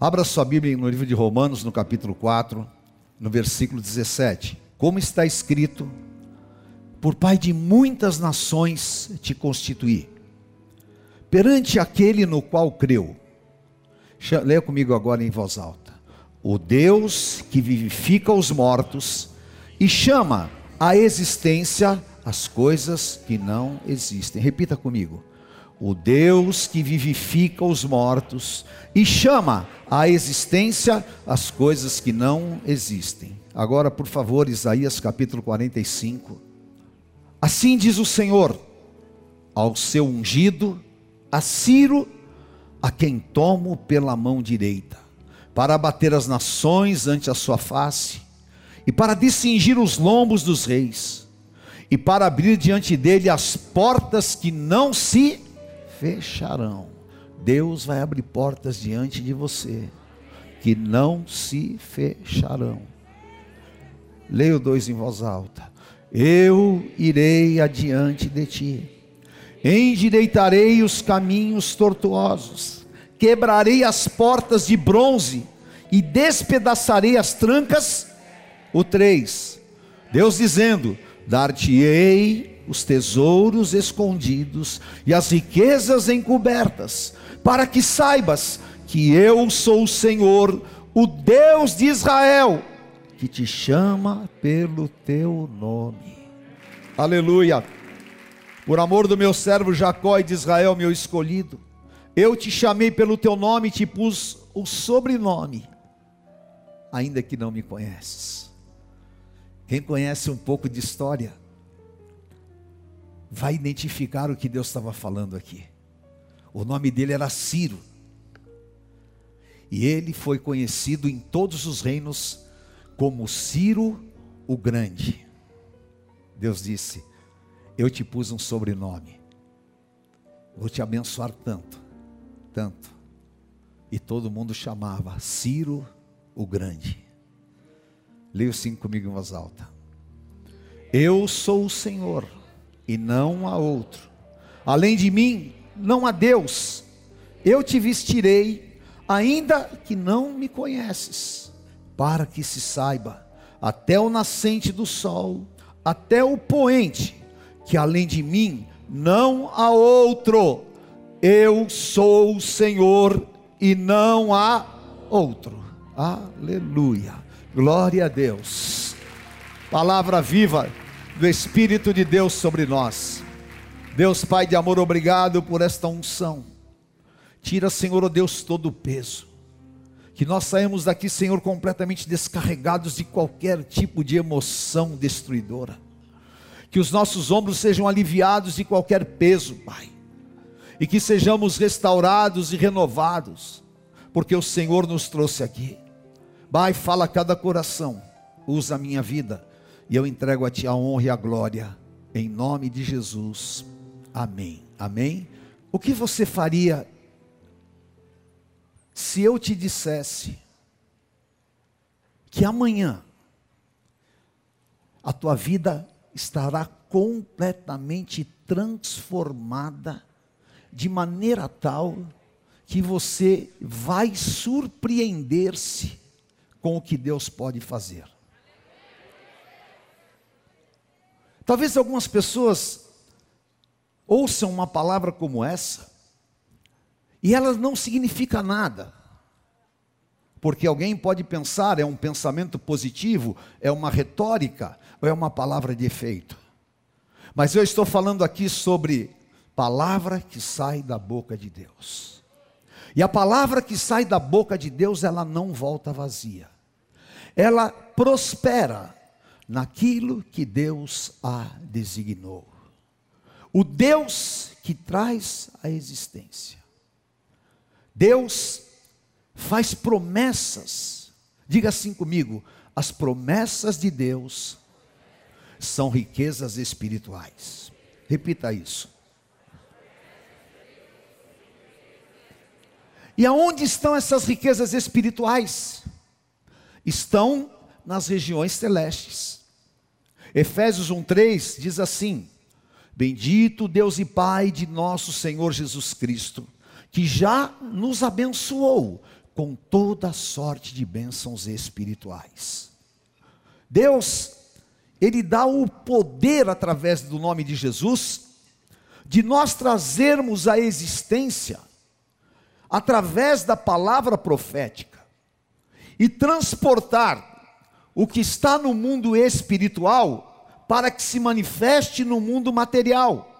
Abra sua Bíblia no livro de Romanos, no capítulo 4, no versículo 17. Como está escrito: Por Pai de muitas nações te constituí, perante aquele no qual creu. Leia comigo agora em voz alta. O Deus que vivifica os mortos e chama à existência as coisas que não existem. Repita comigo o Deus que vivifica os mortos e chama à existência as coisas que não existem. Agora, por favor, Isaías capítulo 45. Assim diz o Senhor ao seu ungido, a Ciro, a quem tomo pela mão direita, para abater as nações ante a sua face, e para discingir os lombos dos reis, e para abrir diante dele as portas que não se fecharão. Deus vai abrir portas diante de você que não se fecharão. Leia o em voz alta. Eu irei adiante de ti, endireitarei os caminhos tortuosos, quebrarei as portas de bronze e despedaçarei as trancas. O 3. Deus dizendo: Dar-te-ei os tesouros escondidos e as riquezas encobertas, para que saibas que eu sou o Senhor, o Deus de Israel, que te chama pelo teu nome. Aleluia. Por amor do meu servo Jacó e de Israel, meu escolhido, eu te chamei pelo teu nome e te pus o sobrenome, ainda que não me conheces. Quem conhece um pouco de história, vai identificar o que Deus estava falando aqui. O nome dele era Ciro. E ele foi conhecido em todos os reinos como Ciro o Grande. Deus disse: Eu te pus um sobrenome. Vou te abençoar tanto, tanto. E todo mundo chamava Ciro o Grande. Leia assim comigo em voz alta. Eu sou o Senhor e não há outro. Além de mim, não há Deus. Eu te vestirei, ainda que não me conheces, para que se saiba, até o nascente do sol, até o poente, que além de mim não há outro. Eu sou o Senhor e não há outro. Aleluia. Glória a Deus. Palavra viva do Espírito de Deus sobre nós. Deus Pai de amor, obrigado por esta unção. Tira, Senhor, oh Deus, todo o peso. Que nós saímos daqui, Senhor, completamente descarregados de qualquer tipo de emoção destruidora. Que os nossos ombros sejam aliviados de qualquer peso, Pai. E que sejamos restaurados e renovados, porque o Senhor nos trouxe aqui. Pai, fala a cada coração, usa a minha vida e eu entrego a Ti a honra e a glória, em nome de Jesus. Amém. Amém. O que você faria se eu te dissesse que amanhã a tua vida estará completamente transformada de maneira tal que você vai surpreender-se com o que Deus pode fazer. Talvez algumas pessoas ouçam uma palavra como essa e ela não significa nada. Porque alguém pode pensar, é um pensamento positivo, é uma retórica, ou é uma palavra de efeito. Mas eu estou falando aqui sobre palavra que sai da boca de Deus. E a palavra que sai da boca de Deus, ela não volta vazia. Ela prospera naquilo que Deus a designou. O Deus que traz a existência. Deus faz promessas. Diga assim comigo: as promessas de Deus são riquezas espirituais. Repita isso. E aonde estão essas riquezas espirituais? Estão nas regiões celestes. Efésios 1:3 diz assim: Bendito Deus e Pai de nosso Senhor Jesus Cristo, que já nos abençoou com toda sorte de bênçãos espirituais. Deus, Ele dá o poder através do nome de Jesus, de nós trazermos a existência, através da palavra profética, e transportar o que está no mundo espiritual para que se manifeste no mundo material.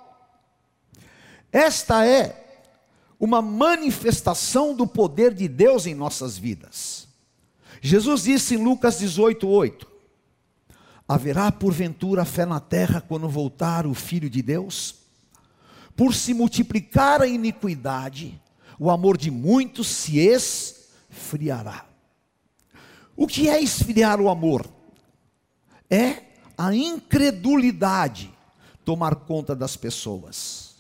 Esta é uma manifestação do poder de Deus em nossas vidas. Jesus disse em Lucas 18, 8: Haverá porventura fé na terra quando voltar o Filho de Deus? Por se multiplicar a iniquidade, o amor de muitos se esfriará. O que é esfriar o amor? É a incredulidade tomar conta das pessoas.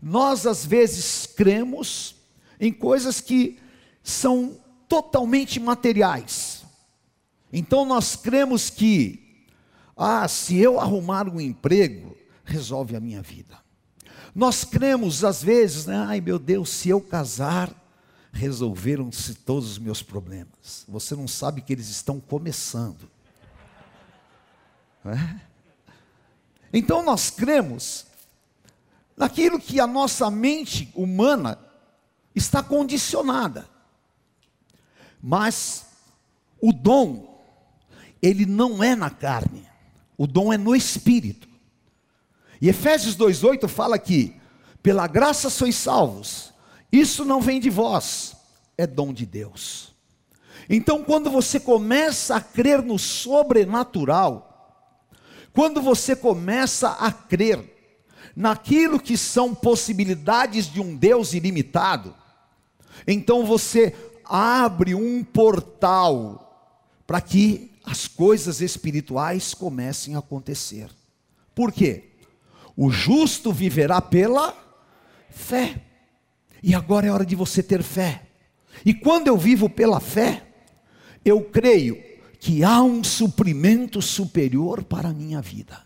Nós às vezes cremos em coisas que são totalmente materiais. Então nós cremos que, ah, se eu arrumar um emprego, resolve a minha vida. Nós cremos às vezes, né? ai meu Deus, se eu casar, resolveram-se todos os meus problemas. Você não sabe que eles estão começando. É? Então nós cremos naquilo que a nossa mente humana está condicionada. Mas o dom, ele não é na carne, o dom é no espírito. E Efésios 2,8 fala que, pela graça sois salvos, isso não vem de vós, é dom de Deus. Então, quando você começa a crer no sobrenatural, quando você começa a crer naquilo que são possibilidades de um Deus ilimitado, então você abre um portal para que as coisas espirituais comecem a acontecer. Por quê? O justo viverá pela fé. E agora é hora de você ter fé. E quando eu vivo pela fé, eu creio que há um suprimento superior para a minha vida.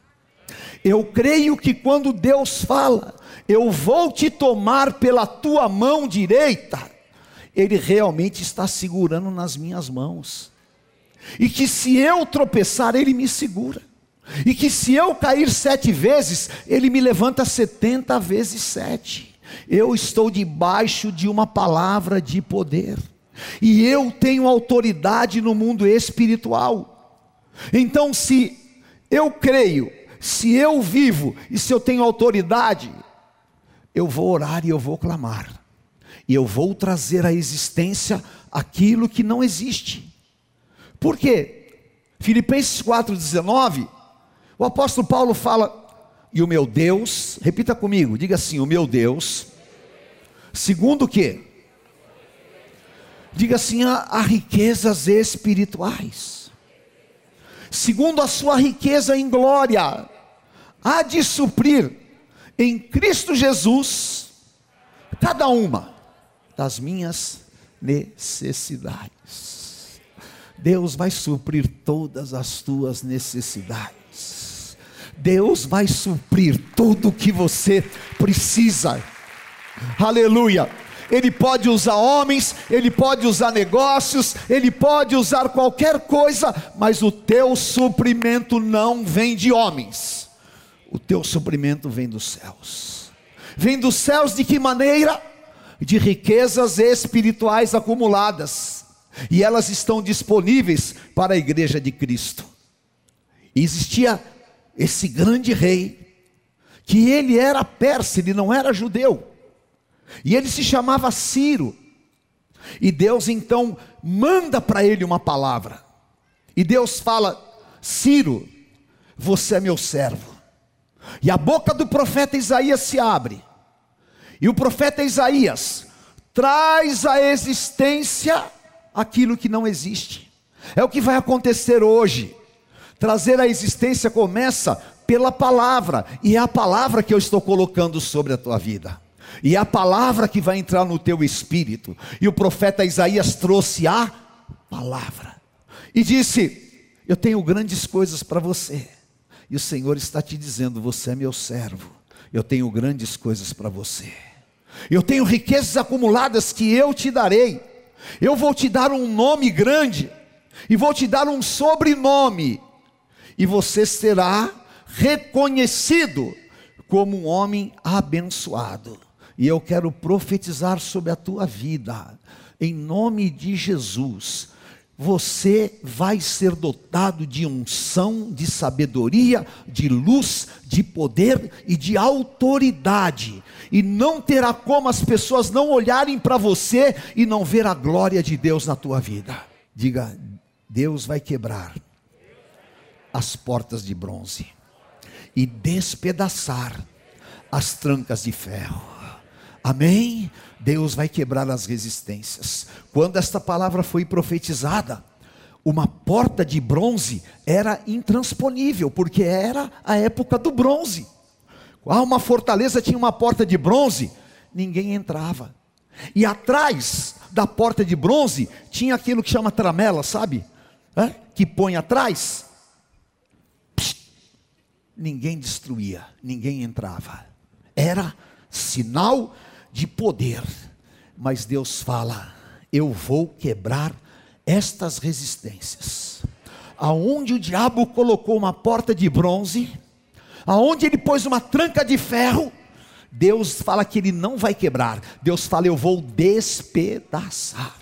Eu creio que quando Deus fala, eu vou te tomar pela tua mão direita, Ele realmente está segurando nas minhas mãos. E que se eu tropeçar, Ele me segura. E que se eu cair sete vezes, Ele me levanta setenta vezes sete. Eu estou debaixo de uma palavra de poder. E eu tenho autoridade no mundo espiritual. Então, se eu creio se eu vivo e se eu tenho autoridade, eu vou orar e eu vou clamar, e eu vou trazer à existência aquilo que não existe. Por quê? Filipenses 4,19, o apóstolo Paulo fala, e o meu Deus, repita comigo, diga assim: o meu Deus, segundo o que? Diga assim: a riquezas espirituais segundo a sua riqueza em glória, há de suprir em Cristo Jesus cada uma das minhas necessidades. Deus vai suprir todas as tuas necessidades. Deus vai suprir tudo o que você precisa. Aleluia. Ele pode usar homens, ele pode usar negócios, ele pode usar qualquer coisa, mas o teu suprimento não vem de homens, o teu suprimento vem dos céus. Vem dos céus de que maneira? De riquezas espirituais acumuladas, e elas estão disponíveis para a igreja de Cristo. Existia esse grande rei, que ele era persa, ele não era judeu e ele se chamava Ciro. E Deus então manda para ele uma palavra. E Deus fala: Ciro, você é meu servo. E a boca do profeta Isaías se abre. E o profeta Isaías traz à existência aquilo que não existe. É o que vai acontecer hoje. Trazer à existência começa pela palavra, e é a palavra que eu estou colocando sobre a tua vida e é a palavra que vai entrar no teu espírito. E o profeta Isaías trouxe a palavra e disse: Eu tenho grandes coisas para você. E o Senhor está te dizendo: Você é meu servo. Eu tenho grandes coisas para você. Eu tenho riquezas acumuladas que eu te darei. Eu vou te dar um nome grande, e vou te dar um sobrenome, e você será reconhecido como um homem abençoado. E eu quero profetizar sobre a tua vida, em nome de Jesus. Você vai ser dotado de unção, de sabedoria, de luz, de poder e de autoridade. E não terá como as pessoas não olharem para você e não ver a glória de Deus na tua vida. Diga, Deus vai quebrar as portas de bronze e despedaçar as trancas de ferro. Amém? Deus vai quebrar as resistências. Quando esta palavra foi profetizada, uma porta de bronze era intransponível, porque era a época do bronze. Ah, uma fortaleza tinha uma porta de bronze, ninguém entrava. E atrás da porta de bronze tinha aquilo que chama tramela, sabe? É? Que põe atrás. Ninguém destruía, ninguém entrava. Era sinal de poder. Mas Deus fala: eu vou quebrar estas resistências. Aonde o diabo colocou uma porta de bronze, aonde ele pôs uma tranca de ferro, Deus fala que ele não vai quebrar. Deus fala: eu vou despedaçar.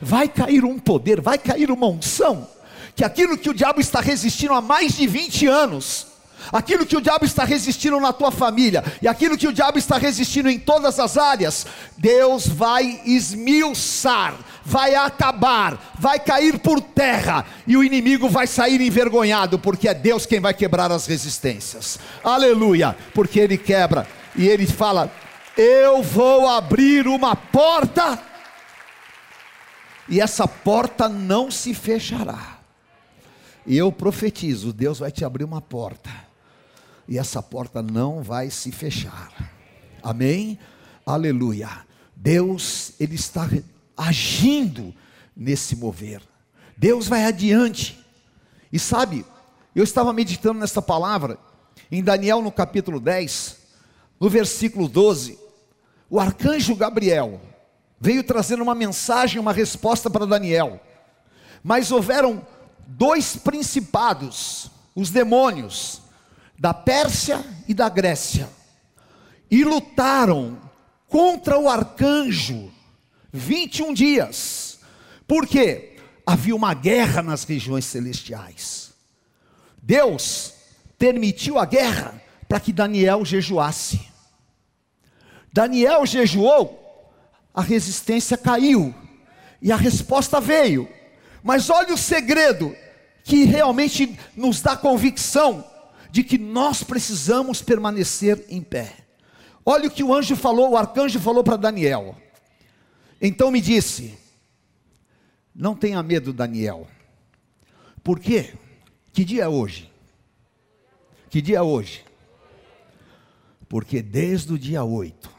Vai cair um poder, vai cair uma unção, que aquilo que o diabo está resistindo há mais de 20 anos, aquilo que o diabo está resistindo na tua família, e aquilo que o diabo está resistindo em todas as áreas, Deus vai esmiuçar, vai acabar, vai cair por terra, e o inimigo vai sair envergonhado, porque é Deus quem vai quebrar as resistências. Aleluia! Porque ele quebra, e ele fala: Eu vou abrir uma porta, e essa porta não se fechará. E eu profetizo: Deus vai te abrir uma porta e essa porta não vai se fechar. Amém? Aleluia. Deus, Ele está agindo nesse mover. Deus vai adiante. E sabe, eu estava meditando nessa palavra, em Daniel no capítulo 10, no versículo 12, o arcanjo Gabriel veio trazendo uma mensagem, uma resposta para Daniel. Mas houveram dois principados, os demônios, da Pérsia e da Grécia, e lutaram contra o arcanjo 21 dias. Por quê? Havia uma guerra nas regiões celestiais. Deus permitiu a guerra para que Daniel jejuasse. Daniel jejuou, a resistência caiu e a resposta veio. Mas olha o segredo que realmente nos dá convicção de que nós precisamos permanecer em pé. Olha o que o anjo falou, o arcanjo falou para Daniel. Então me disse: Não tenha medo, Daniel. Por quê? Que dia é hoje? Que dia é hoje? Porque desde o dia 8,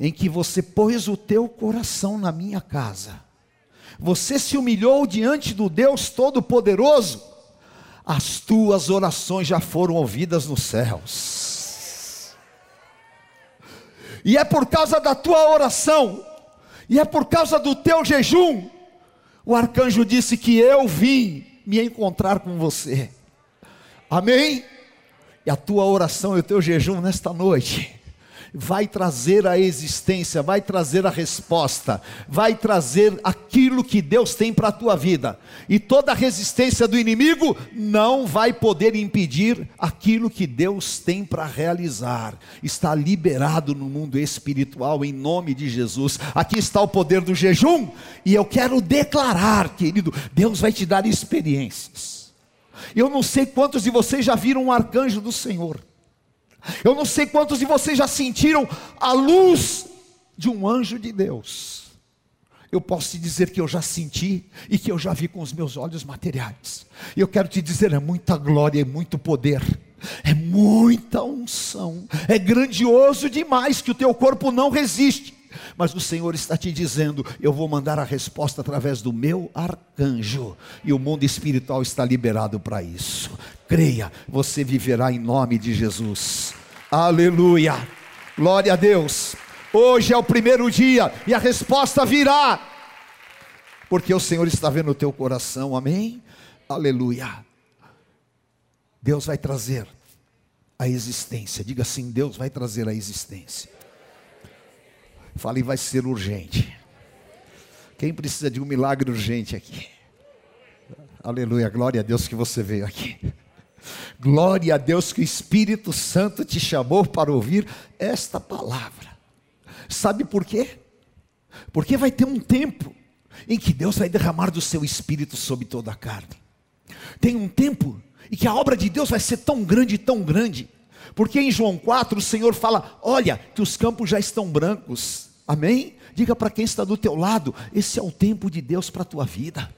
em que você pôs o teu coração na minha casa, você se humilhou diante do Deus Todo-Poderoso, as tuas orações já foram ouvidas nos céus. E é por causa da tua oração, e é por causa do teu jejum, o arcanjo disse que eu vim me encontrar com você. Amém? E a tua oração e o teu jejum nesta noite vai trazer a existência, vai trazer a resposta, vai trazer aquilo que Deus tem para a tua vida. E toda resistência do inimigo não vai poder impedir aquilo que Deus tem para realizar. Está liberado no mundo espiritual em nome de Jesus. Aqui está o poder do jejum, e eu quero declarar, querido, Deus vai te dar experiências. Eu não sei quantos de vocês já viram um arcanjo do Senhor. Eu não sei quantos de vocês já sentiram a luz de um anjo de Deus. Eu posso te dizer que eu já senti e que eu já vi com os meus olhos materiais. E eu quero te dizer, é muita glória, é muito poder, é muita unção, é grandioso demais que o teu corpo não resiste. Mas o Senhor está te dizendo: eu vou mandar a resposta através do meu arcanjo, e o mundo espiritual está liberado para isso. Creia, você viverá em nome de Jesus. Aleluia. Glória a Deus. Hoje é o primeiro dia e a resposta virá, porque o Senhor está vendo o teu coração, amém? Aleluia. Deus vai trazer a existência, diga assim: Deus vai trazer a existência. Fale, vai ser urgente. Quem precisa de um milagre urgente aqui? Aleluia, glória a Deus que você veio aqui. Glória a Deus que o Espírito Santo te chamou para ouvir esta palavra. Sabe por quê? Porque vai ter um tempo em que Deus vai derramar do seu espírito sobre toda a carne. Tem um tempo em que a obra de Deus vai ser tão grande, tão grande, porque em João 4 o Senhor fala: Olha, que os campos já estão brancos. Amém? Diga para quem está do teu lado: esse é o tempo de Deus para a tua vida.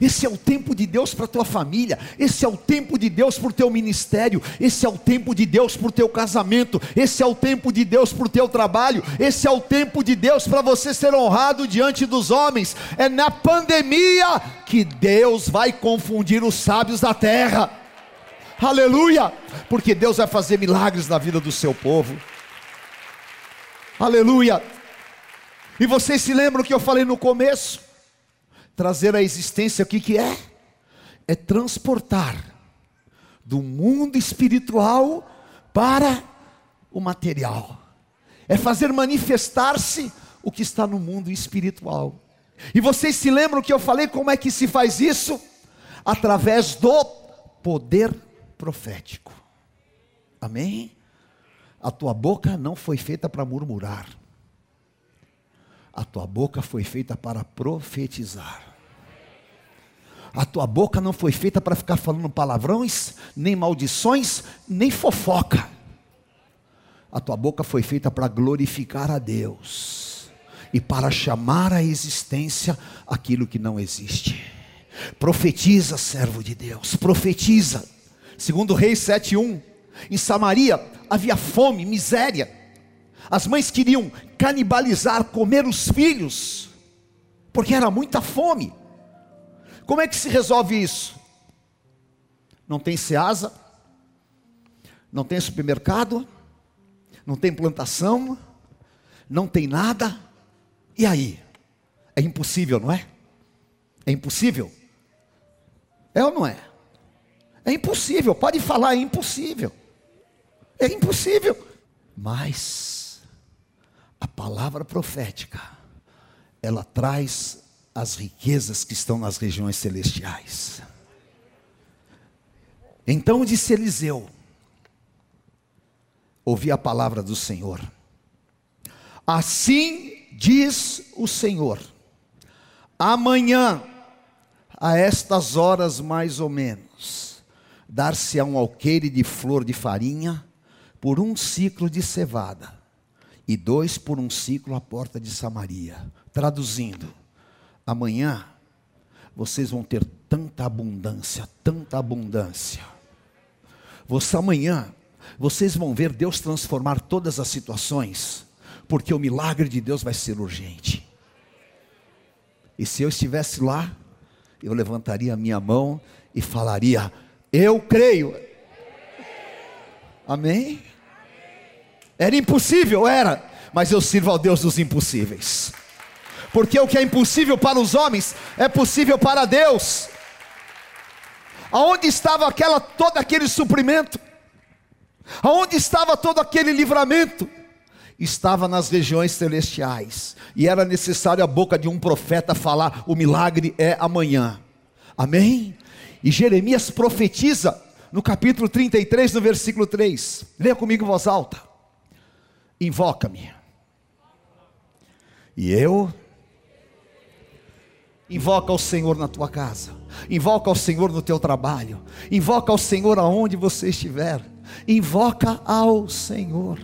Esse é o tempo de Deus para a tua família, esse é o tempo de Deus para o teu ministério, esse é o tempo de Deus para o teu casamento, esse é o tempo de Deus para o teu trabalho, esse é o tempo de Deus para você ser honrado diante dos homens. É na pandemia que Deus vai confundir os sábios da terra. Aleluia! Porque Deus vai fazer milagres na vida do seu povo. Aleluia! E vocês se lembram que eu falei no começo? trazer à existência o que, que é? É transportar do mundo espiritual para o material. É fazer manifestar-se o que está no mundo espiritual. E vocês se lembram que eu falei como é que se faz isso? Através do poder profético. Amém? A tua boca não foi feita para murmurar. A tua boca foi feita para profetizar. A tua boca não foi feita para ficar falando palavrões, nem maldições, nem fofoca. A tua boca foi feita para glorificar a Deus e para chamar à existência aquilo que não existe. Profetiza, servo de Deus, profetiza. Segundo Reis 7:1, em Samaria havia fome, miséria. As mães queriam canibalizar, comer os filhos, porque era muita fome. Como é que se resolve isso? Não tem seasa, não tem supermercado, não tem plantação, não tem nada. E aí? É impossível, não é? É impossível? É ou não é? É impossível, pode falar, é impossível. É impossível. Mas a palavra profética, ela traz as riquezas que estão nas regiões celestiais. Então disse Eliseu: Ouvi a palavra do Senhor. Assim diz o Senhor: Amanhã, a estas horas mais ou menos, dar-se a um alqueire de flor de farinha por um ciclo de cevada e dois por um ciclo à porta de Samaria. Traduzindo, amanhã vocês vão ter tanta abundância, tanta abundância. Você amanhã, vocês vão ver Deus transformar todas as situações, porque o milagre de Deus vai ser urgente. E se eu estivesse lá, eu levantaria a minha mão e falaria: Eu creio. Amém? Era impossível, era, mas eu sirvo ao Deus dos impossíveis. Porque o que é impossível para os homens é possível para Deus. Aonde estava aquela todo aquele suprimento? Aonde estava todo aquele livramento? Estava nas regiões celestiais. E era necessário a boca de um profeta falar: o milagre é amanhã. Amém? E Jeremias profetiza no capítulo 33, no versículo 3. Leia comigo em voz alta invoca-me. E eu invoca ao Senhor na tua casa, invoca ao Senhor no teu trabalho, invoca ao Senhor aonde você estiver, invoca ao Senhor.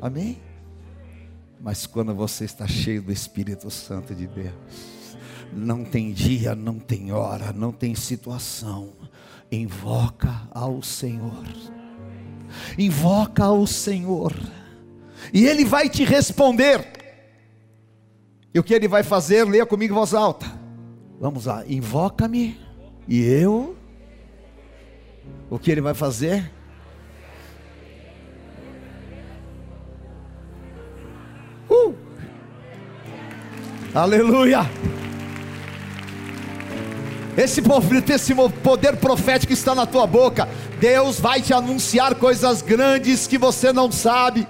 Amém? Mas quando você está cheio do Espírito Santo de Deus, não tem dia, não tem hora, não tem situação, invoca ao Senhor. Invoca ao Senhor e Ele vai te responder. E o que Ele vai fazer? Leia comigo em voz alta. Vamos lá, invoca-me e eu. O que Ele vai fazer? Aleluia. Esse poder profético está na tua boca. Deus vai te anunciar coisas grandes que você não sabe.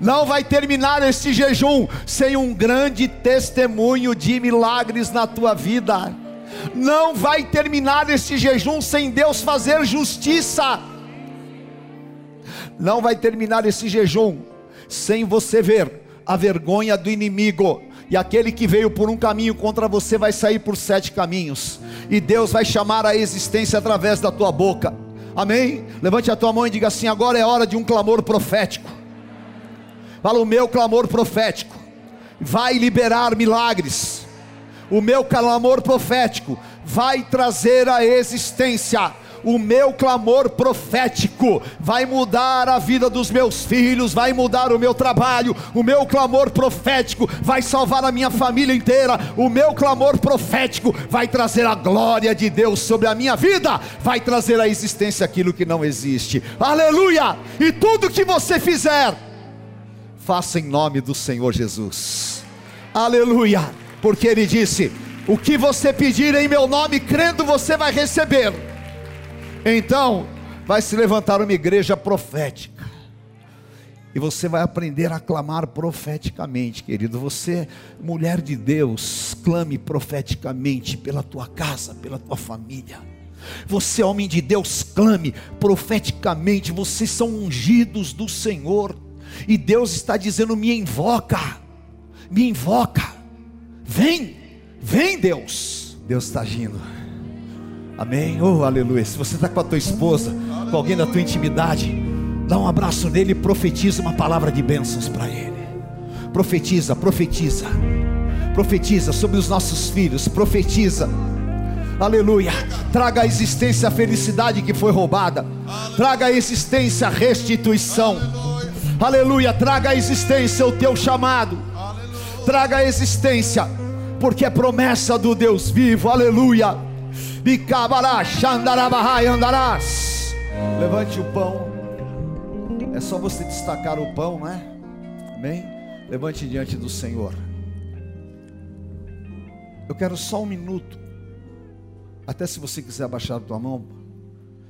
Não vai terminar este jejum sem um grande testemunho de milagres na tua vida. Não vai terminar este jejum sem Deus fazer justiça. Não vai terminar esse jejum sem você ver a vergonha do inimigo e aquele que veio por um caminho contra você vai sair por sete caminhos, e Deus vai chamar a existência através da tua boca, amém? Levante a tua mão e diga assim: agora é hora de um clamor profético. Fala, o meu clamor profético vai liberar milagres, o meu clamor profético vai trazer a existência o meu clamor profético. Vai mudar a vida dos meus filhos, vai mudar o meu trabalho, o meu clamor profético vai salvar a minha família inteira, o meu clamor profético vai trazer a glória de Deus sobre a minha vida, vai trazer à existência aquilo que não existe, aleluia! E tudo que você fizer, faça em nome do Senhor Jesus, aleluia, porque Ele disse: o que você pedir em meu nome, crendo, você vai receber. Então, vai se levantar uma igreja profética. E você vai aprender a clamar profeticamente, querido. Você, mulher de Deus, clame profeticamente pela tua casa, pela tua família. Você, homem de Deus, clame profeticamente. Vocês são ungidos do Senhor. E Deus está dizendo: me invoca, me invoca. Vem, vem, Deus. Deus está agindo. Amém. Oh, aleluia. Se você está com a tua esposa, com alguém da tua intimidade, dá um abraço nele e profetiza uma palavra de bênçãos para ele. Profetiza, profetiza. Profetiza sobre os nossos filhos, profetiza. Aleluia. Traga à existência a felicidade que foi roubada. Traga à existência a restituição. Aleluia. Traga à existência o teu chamado. Traga à existência, porque é promessa do Deus vivo. Aleluia andarás. Levante o pão. É só você destacar o pão, não é? Amém? Levante diante do Senhor. Eu quero só um minuto. Até se você quiser abaixar a tua mão,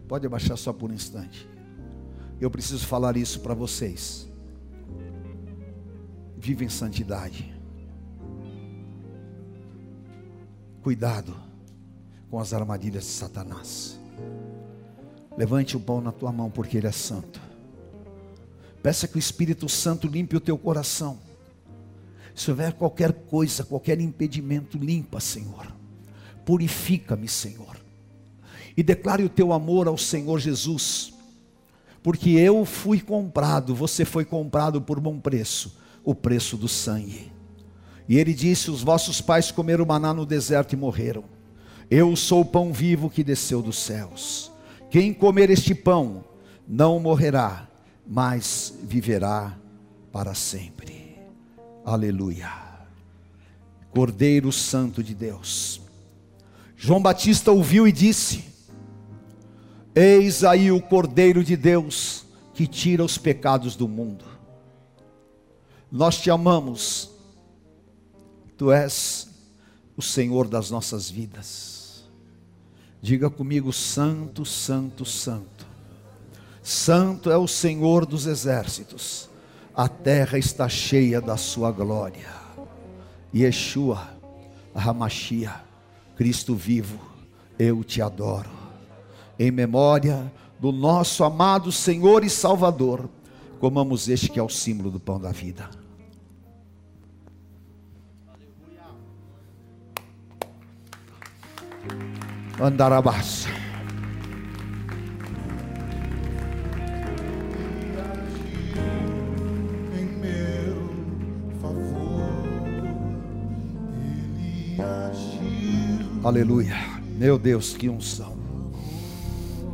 pode abaixar só por um instante. Eu preciso falar isso para vocês. Vive em santidade. Cuidado com as armadilhas de Satanás. Levante o pão na tua mão, porque ele é santo. Peça que o Espírito Santo limpe o teu coração. Se houver qualquer coisa, qualquer impedimento, limpa, Senhor. Purifica-me, Senhor. E declare o teu amor ao Senhor Jesus. Porque eu fui comprado, você foi comprado por bom preço o preço do sangue. E ele disse: Os vossos pais comeram maná no deserto e morreram. Eu sou o pão vivo que desceu dos céus. Quem comer este pão não morrerá, mas viverá para sempre. Aleluia. Cordeiro Santo de Deus. João Batista ouviu e disse: Eis aí o Cordeiro de Deus que tira os pecados do mundo. Nós te amamos, tu és o Senhor das nossas vidas. Diga comigo: Santo, Santo, Santo. Santo é o Senhor dos exércitos. A terra está cheia da sua glória. Yeshua, Ramachia, Cristo vivo, eu te adoro. Em memória do nosso amado Senhor e Salvador, comamos este que é o símbolo do pão da vida. Andarabás. Aleluia. Meu Deus, que unção.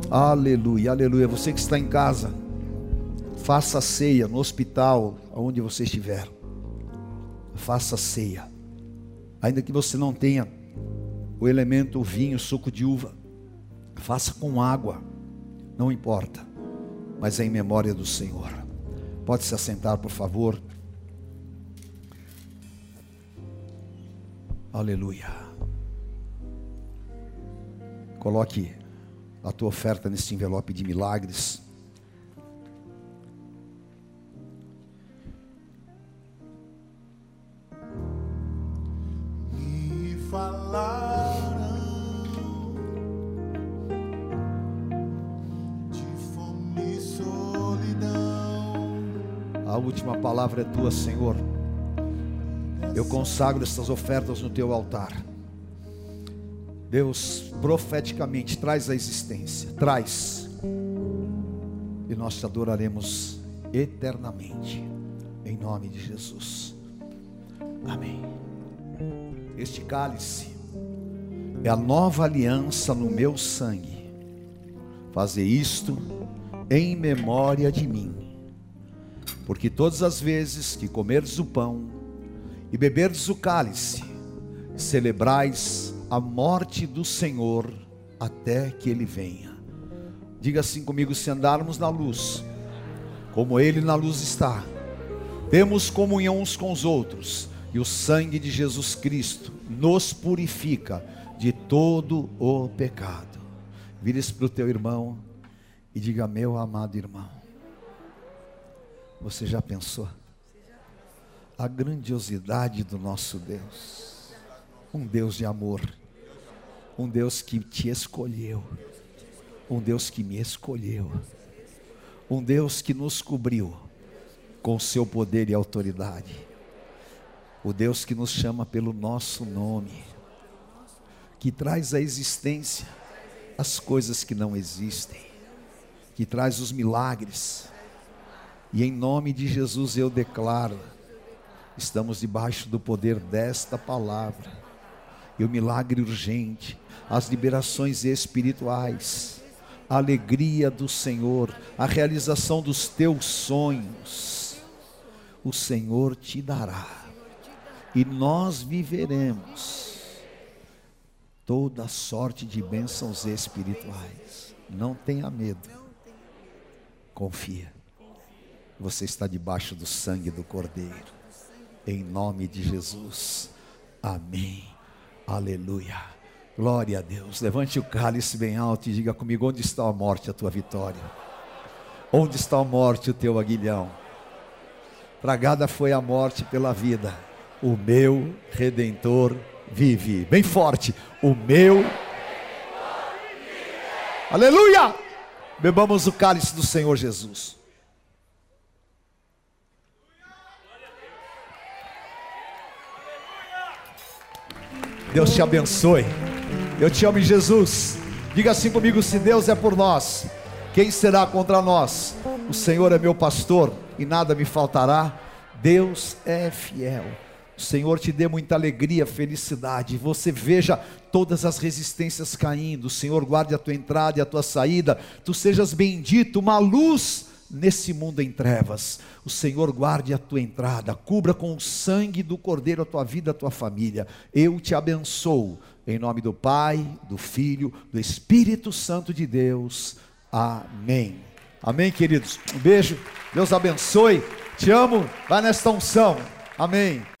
Aleluia, aleluia. Você que está em casa, faça ceia no hospital, onde você estiver. Faça ceia. Ainda que você não tenha o elemento, vinho, suco de uva. Faça com água, não importa, mas é em memória do Senhor. Pode se assentar, por favor. Aleluia. Coloque a tua oferta nesse envelope de milagres. Me falaram A última palavra é tua, Senhor. Eu consagro estas ofertas no teu altar. Deus, profeticamente, traz a existência, traz, e nós te adoraremos eternamente, em nome de Jesus. Amém. Este cálice é a nova aliança no meu sangue. Fazer isto em memória de mim, porque todas as vezes que comerdes o pão e beberdes o cálice, celebrais a morte do Senhor até que ele venha. Diga assim comigo: se andarmos na luz, como ele na luz está, temos comunhão uns com os outros, e o sangue de Jesus Cristo nos purifica de todo o pecado. Vire-se para o teu irmão e diga: Meu amado irmão, você já pensou? A grandiosidade do nosso Deus. Um Deus de amor, um Deus que te escolheu, um Deus que me escolheu, um Deus que nos cobriu com seu poder e autoridade, o Deus que nos chama pelo nosso nome, que traz à existência as coisas que não existem, que traz os milagres, e em nome de Jesus eu declaro, estamos debaixo do poder desta palavra. E o milagre urgente, as liberações espirituais, a alegria do Senhor, a realização dos teus sonhos, o Senhor te dará, e nós viveremos toda sorte de bênçãos espirituais. Não tenha medo, confia, você está debaixo do sangue do Cordeiro, em nome de Jesus, amém. Aleluia. Glória a Deus. Levante o cálice bem alto e diga comigo: onde está a morte, a tua vitória? Onde está a morte, o teu aguilhão? Tragada foi a morte pela vida. O meu redentor vive. Bem forte. O meu. Aleluia! Bebamos o cálice do Senhor Jesus. Deus te abençoe. Eu te amo em Jesus. Diga assim comigo: se Deus é por nós, quem será contra nós? O Senhor é meu pastor e nada me faltará. Deus é fiel. O Senhor te dê muita alegria, felicidade. Você veja todas as resistências caindo. O Senhor guarde a tua entrada e a tua saída. Tu sejas bendito, uma luz nesse mundo em trevas. O Senhor guarde a tua entrada, cubra com o sangue do Cordeiro a tua vida, a tua família. Eu te abençoo, em nome do Pai, do Filho, do Espírito Santo de Deus. Amém. Amém, queridos. Um beijo. Deus abençoe. Te amo. Vai nesta unção. Amém.